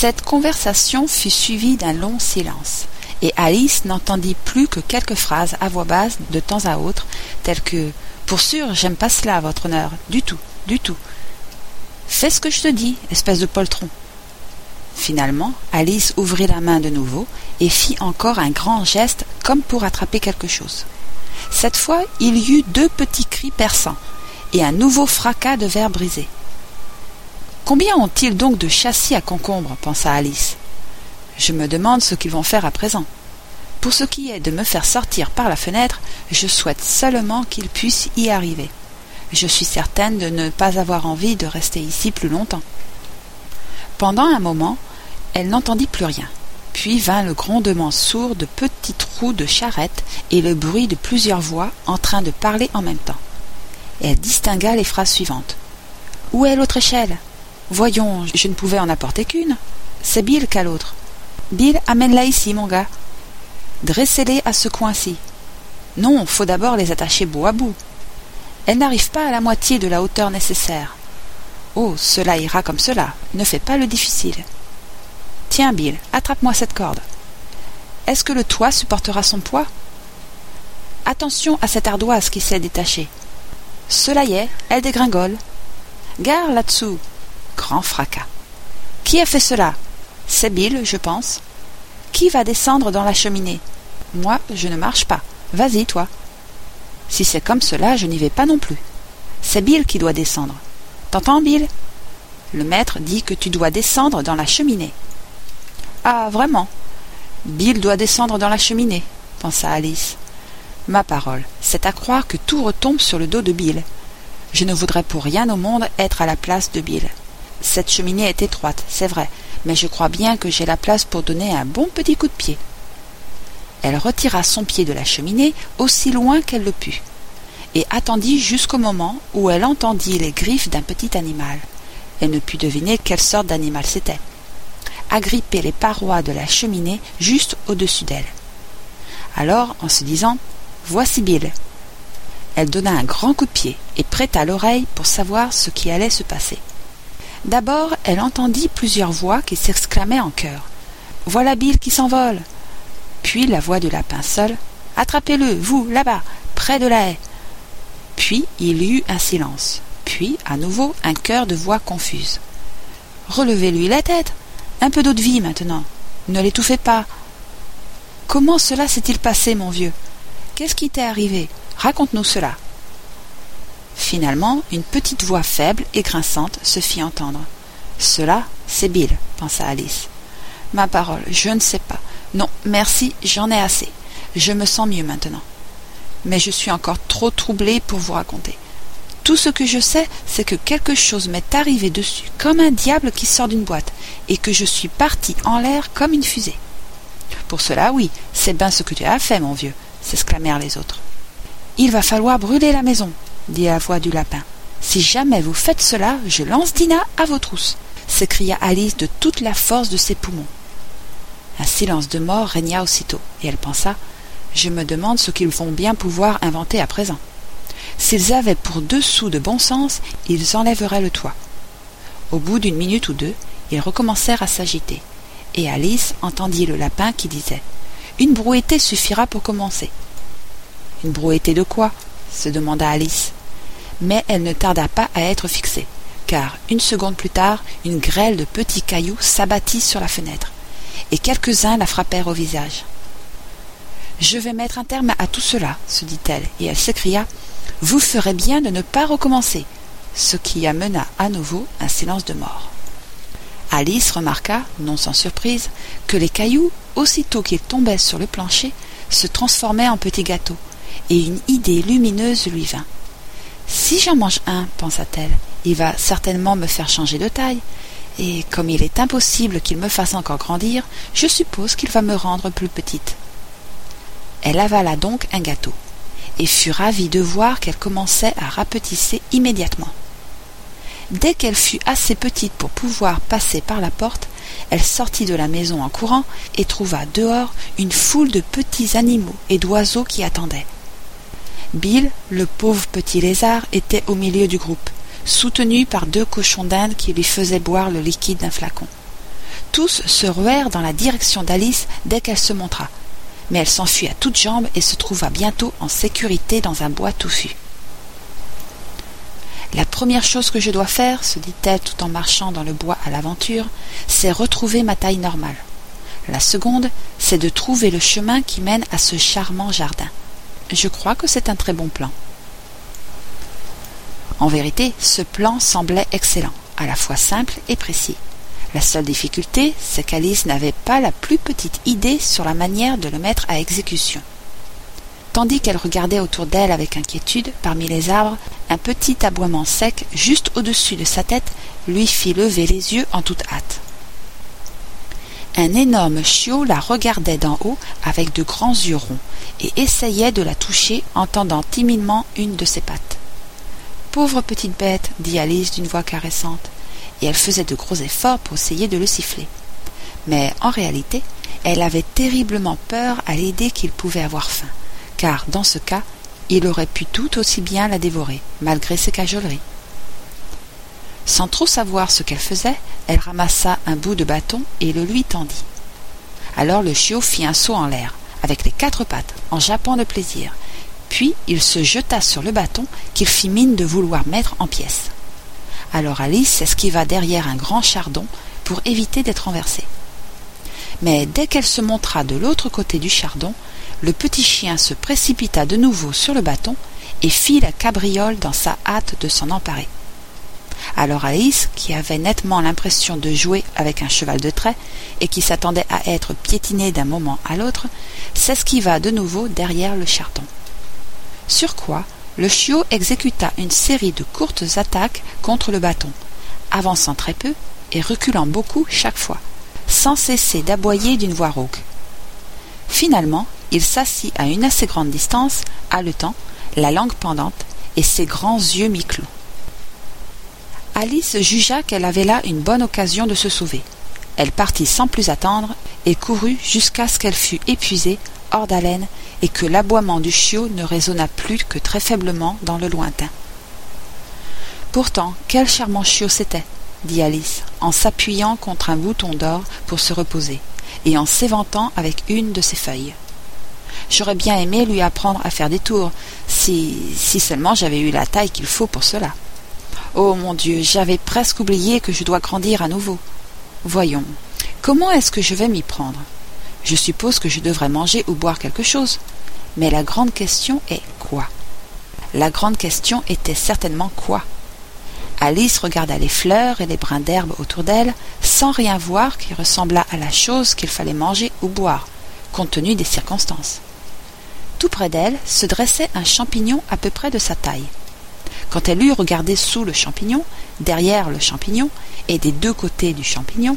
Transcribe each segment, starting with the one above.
Cette conversation fut suivie d'un long silence, et Alice n'entendit plus que quelques phrases à voix basse de temps à autre, telles que Pour sûr, j'aime pas cela, votre honneur, du tout, du tout. Fais ce que je te dis, espèce de poltron. Finalement, Alice ouvrit la main de nouveau et fit encore un grand geste comme pour attraper quelque chose. Cette fois, il y eut deux petits cris perçants et un nouveau fracas de verre brisé. Combien ont-ils donc de châssis à concombre pensa Alice. Je me demande ce qu'ils vont faire à présent. Pour ce qui est de me faire sortir par la fenêtre, je souhaite seulement qu'ils puissent y arriver. Je suis certaine de ne pas avoir envie de rester ici plus longtemps. Pendant un moment, elle n'entendit plus rien. Puis vint le grondement sourd de petites roues de charrette et le bruit de plusieurs voix en train de parler en même temps. Elle distingua les phrases suivantes. Où est l'autre échelle? Voyons, je ne pouvais en apporter qu'une. C'est Bill qu'a l'autre. Bill, amène-la ici, mon gars. Dressez-les à ce coin-ci. Non, faut d'abord les attacher bout à bout. Elles n'arrivent pas à la moitié de la hauteur nécessaire. Oh, cela ira comme cela. Ne fais pas le difficile. Tiens, Bill, attrape-moi cette corde. Est-ce que le toit supportera son poids? Attention à cette ardoise qui s'est détachée. Cela y est, elle dégringole. Gare là-dessous. Grand fracas. Qui a fait cela? C'est Bill, je pense. Qui va descendre dans la cheminée? Moi, je ne marche pas. Vas-y, toi. Si c'est comme cela, je n'y vais pas non plus. C'est Bill qui doit descendre. T'entends, Bill? Le maître dit que tu dois descendre dans la cheminée. Ah, vraiment? Bill doit descendre dans la cheminée, pensa Alice. Ma parole, c'est à croire que tout retombe sur le dos de Bill. Je ne voudrais pour rien au monde être à la place de Bill. Cette cheminée est étroite, c'est vrai, mais je crois bien que j'ai la place pour donner un bon petit coup de pied. Elle retira son pied de la cheminée aussi loin qu'elle le put, et attendit jusqu'au moment où elle entendit les griffes d'un petit animal. Elle ne put deviner quelle sorte d'animal c'était agripper les parois de la cheminée juste au-dessus d'elle. Alors, en se disant Voici Bill. Elle donna un grand coup de pied et prêta l'oreille pour savoir ce qui allait se passer. D'abord, elle entendit plusieurs voix qui s'exclamaient en chœur. Voilà Bill qui s'envole. Puis la voix de lapin seul. Attrapez-le, vous, là-bas, près de la haie. Puis il y eut un silence. Puis, à nouveau, un chœur de voix confuses. Relevez-lui la tête. Un peu d'eau de vie maintenant. Ne l'étouffez pas. Comment cela s'est-il passé, mon vieux? Qu'est-ce qui t'est arrivé? Raconte-nous cela. Finalement, une petite voix faible et grinçante se fit entendre. Cela, c'est Bill, pensa Alice. Ma parole, je ne sais pas. Non, merci, j'en ai assez. Je me sens mieux maintenant. Mais je suis encore trop troublée pour vous raconter. Tout ce que je sais, c'est que quelque chose m'est arrivé dessus, comme un diable qui sort d'une boîte, et que je suis partie en l'air comme une fusée. Pour cela, oui, c'est bien ce que tu as fait, mon vieux, s'exclamèrent les autres. Il va falloir brûler la maison, dit la voix du lapin. Si jamais vous faites cela, je lance Dina à vos trousses, s'écria Alice de toute la force de ses poumons. Un silence de mort régna aussitôt, et elle pensa Je me demande ce qu'ils vont bien pouvoir inventer à présent. S'ils avaient pour deux sous de bon sens, ils enlèveraient le toit. Au bout d'une minute ou deux, ils recommencèrent à s'agiter, et Alice entendit le lapin qui disait Une brouettée suffira pour commencer. Une brouettée de quoi? se demanda Alice. Mais elle ne tarda pas à être fixée, car une seconde plus tard, une grêle de petits cailloux s'abattit sur la fenêtre, et quelques-uns la frappèrent au visage. Je vais mettre un terme à tout cela, se dit-elle, et elle s'écria vous ferez bien de ne pas recommencer, ce qui amena à nouveau un silence de mort. Alice remarqua, non sans surprise, que les cailloux, aussitôt qu'ils tombaient sur le plancher, se transformaient en petits gâteaux, et une idée lumineuse lui vint. Si j'en mange un, pensa-t-elle, il va certainement me faire changer de taille, et comme il est impossible qu'il me fasse encore grandir, je suppose qu'il va me rendre plus petite. Elle avala donc un gâteau et fut ravie de voir qu'elle commençait à rapetisser immédiatement. Dès qu'elle fut assez petite pour pouvoir passer par la porte, elle sortit de la maison en courant et trouva dehors une foule de petits animaux et d'oiseaux qui attendaient. Bill, le pauvre petit lézard, était au milieu du groupe, soutenu par deux cochons d'Inde qui lui faisaient boire le liquide d'un flacon. Tous se ruèrent dans la direction d'Alice dès qu'elle se montra, mais elle s'enfuit à toutes jambes et se trouva bientôt en sécurité dans un bois touffu. La première chose que je dois faire, se dit-elle tout en marchant dans le bois à l'aventure, c'est retrouver ma taille normale. La seconde, c'est de trouver le chemin qui mène à ce charmant jardin. Je crois que c'est un très bon plan. En vérité, ce plan semblait excellent, à la fois simple et précis. La seule difficulté, c'est qu'Alice n'avait pas la plus petite idée sur la manière de le mettre à exécution. Tandis qu'elle regardait autour d'elle avec inquiétude, parmi les arbres, un petit aboiement sec, juste au-dessus de sa tête, lui fit lever les yeux en toute hâte. Un énorme chiot la regardait d'en haut avec de grands yeux ronds et essayait de la toucher en tendant timidement une de ses pattes. Pauvre petite bête, dit Alice d'une voix caressante, et elle faisait de gros efforts pour essayer de le siffler. Mais en réalité, elle avait terriblement peur à l'idée qu'il pouvait avoir faim, car dans ce cas, il aurait pu tout aussi bien la dévorer, malgré ses cajoleries. Sans trop savoir ce qu'elle faisait, elle ramassa un bout de bâton et le lui tendit. Alors le chiot fit un saut en l'air, avec les quatre pattes, en jappant de plaisir. Puis il se jeta sur le bâton qu'il fit mine de vouloir mettre en pièces. Alors Alice s'esquiva derrière un grand chardon pour éviter d'être renversée. Mais dès qu'elle se montra de l'autre côté du chardon, le petit chien se précipita de nouveau sur le bâton et fit la cabriole dans sa hâte de s'en emparer. Alors Alice, qui avait nettement l'impression de jouer avec un cheval de trait et qui s'attendait à être piétinée d'un moment à l'autre, s'esquiva de nouveau derrière le chardon. Sur quoi le chiot exécuta une série de courtes attaques contre le bâton, avançant très peu et reculant beaucoup chaque fois, sans cesser d'aboyer d'une voix rauque. Finalement, il s'assit à une assez grande distance, haletant, la langue pendante et ses grands yeux mi-clos. Alice jugea qu'elle avait là une bonne occasion de se sauver. Elle partit sans plus attendre et courut jusqu'à ce qu'elle fût épuisée, hors d'haleine, et que l'aboiement du chiot ne résonna plus que très faiblement dans le lointain. Pourtant, quel charmant chiot c'était, dit Alice, en s'appuyant contre un bouton d'or pour se reposer, et en s'éventant avec une de ses feuilles. J'aurais bien aimé lui apprendre à faire des tours, si, si seulement j'avais eu la taille qu'il faut pour cela. Oh mon Dieu, j'avais presque oublié que je dois grandir à nouveau. Voyons, comment est-ce que je vais m'y prendre? Je suppose que je devrais manger ou boire quelque chose. Mais la grande question est quoi? La grande question était certainement quoi? Alice regarda les fleurs et les brins d'herbe autour d'elle, sans rien voir qui ressemblât à la chose qu'il fallait manger ou boire, compte tenu des circonstances. Tout près d'elle se dressait un champignon à peu près de sa taille. Quand elle eut regardé sous le champignon, derrière le champignon et des deux côtés du champignon,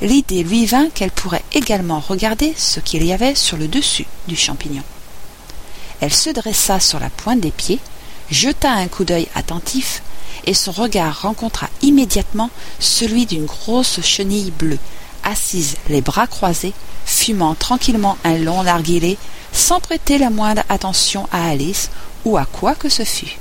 l'idée lui vint qu'elle pourrait également regarder ce qu'il y avait sur le dessus du champignon. Elle se dressa sur la pointe des pieds, jeta un coup d'œil attentif, et son regard rencontra immédiatement celui d'une grosse chenille bleue, assise les bras croisés, fumant tranquillement un long narguilé, sans prêter la moindre attention à Alice ou à quoi que ce fût.